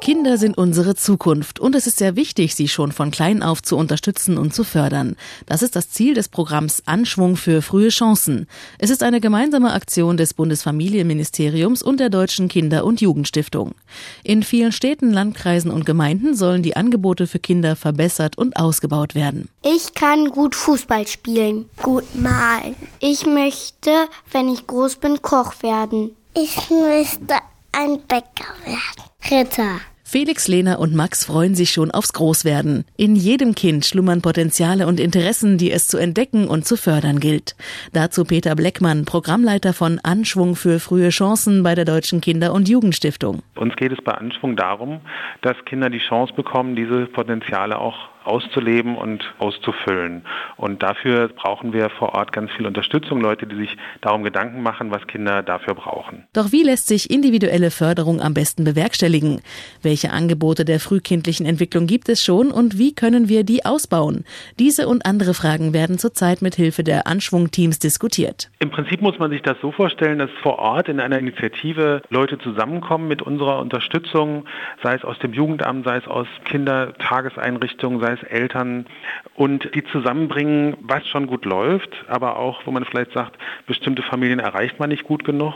Kinder sind unsere Zukunft und es ist sehr wichtig, sie schon von klein auf zu unterstützen und zu fördern. Das ist das Ziel des Programms Anschwung für frühe Chancen. Es ist eine gemeinsame Aktion des Bundesfamilienministeriums und der Deutschen Kinder- und Jugendstiftung. In vielen Städten, Landkreisen und Gemeinden sollen die Angebote für Kinder verbessert und ausgebaut werden. Ich kann gut Fußball spielen, gut malen. Ich möchte, wenn ich groß bin, Koch werden. Ich möchte ein Bäcker werden. Ritter. Felix, Lena und Max freuen sich schon aufs Großwerden. In jedem Kind schlummern Potenziale und Interessen, die es zu entdecken und zu fördern gilt. Dazu Peter Bleckmann, Programmleiter von Anschwung für frühe Chancen bei der Deutschen Kinder- und Jugendstiftung. Uns geht es bei Anschwung darum, dass Kinder die Chance bekommen, diese Potenziale auch auszuleben und auszufüllen. Und dafür brauchen wir vor Ort ganz viel Unterstützung, Leute, die sich darum Gedanken machen, was Kinder dafür brauchen. Doch wie lässt sich individuelle Förderung am besten bewerkstelligen? Welche Angebote der frühkindlichen Entwicklung gibt es schon und wie können wir die ausbauen? Diese und andere Fragen werden zurzeit mit Hilfe der Anschwungteams diskutiert. Im Prinzip muss man sich das so vorstellen, dass vor Ort in einer Initiative Leute zusammenkommen mit unserer Unterstützung, sei es aus dem Jugendamt, sei es aus Kindertageseinrichtungen, sei es Eltern und die zusammenbringen, was schon gut läuft, aber auch, wo man vielleicht sagt, bestimmte Familien erreicht man nicht gut genug.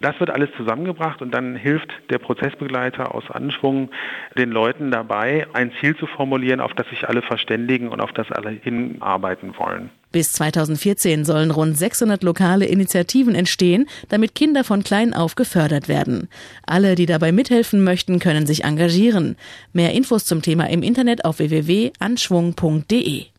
Das wird alles zusammengebracht und dann hilft der Prozessbegleiter aus Anschwung den Leuten dabei, ein Ziel zu formulieren, auf das sich alle verständigen und auf das alle hinarbeiten wollen. Bis 2014 sollen rund 600 lokale Initiativen entstehen, damit Kinder von klein auf gefördert werden. Alle, die dabei mithelfen möchten, können sich engagieren. Mehr Infos zum Thema im Internet auf www.anschwung.de.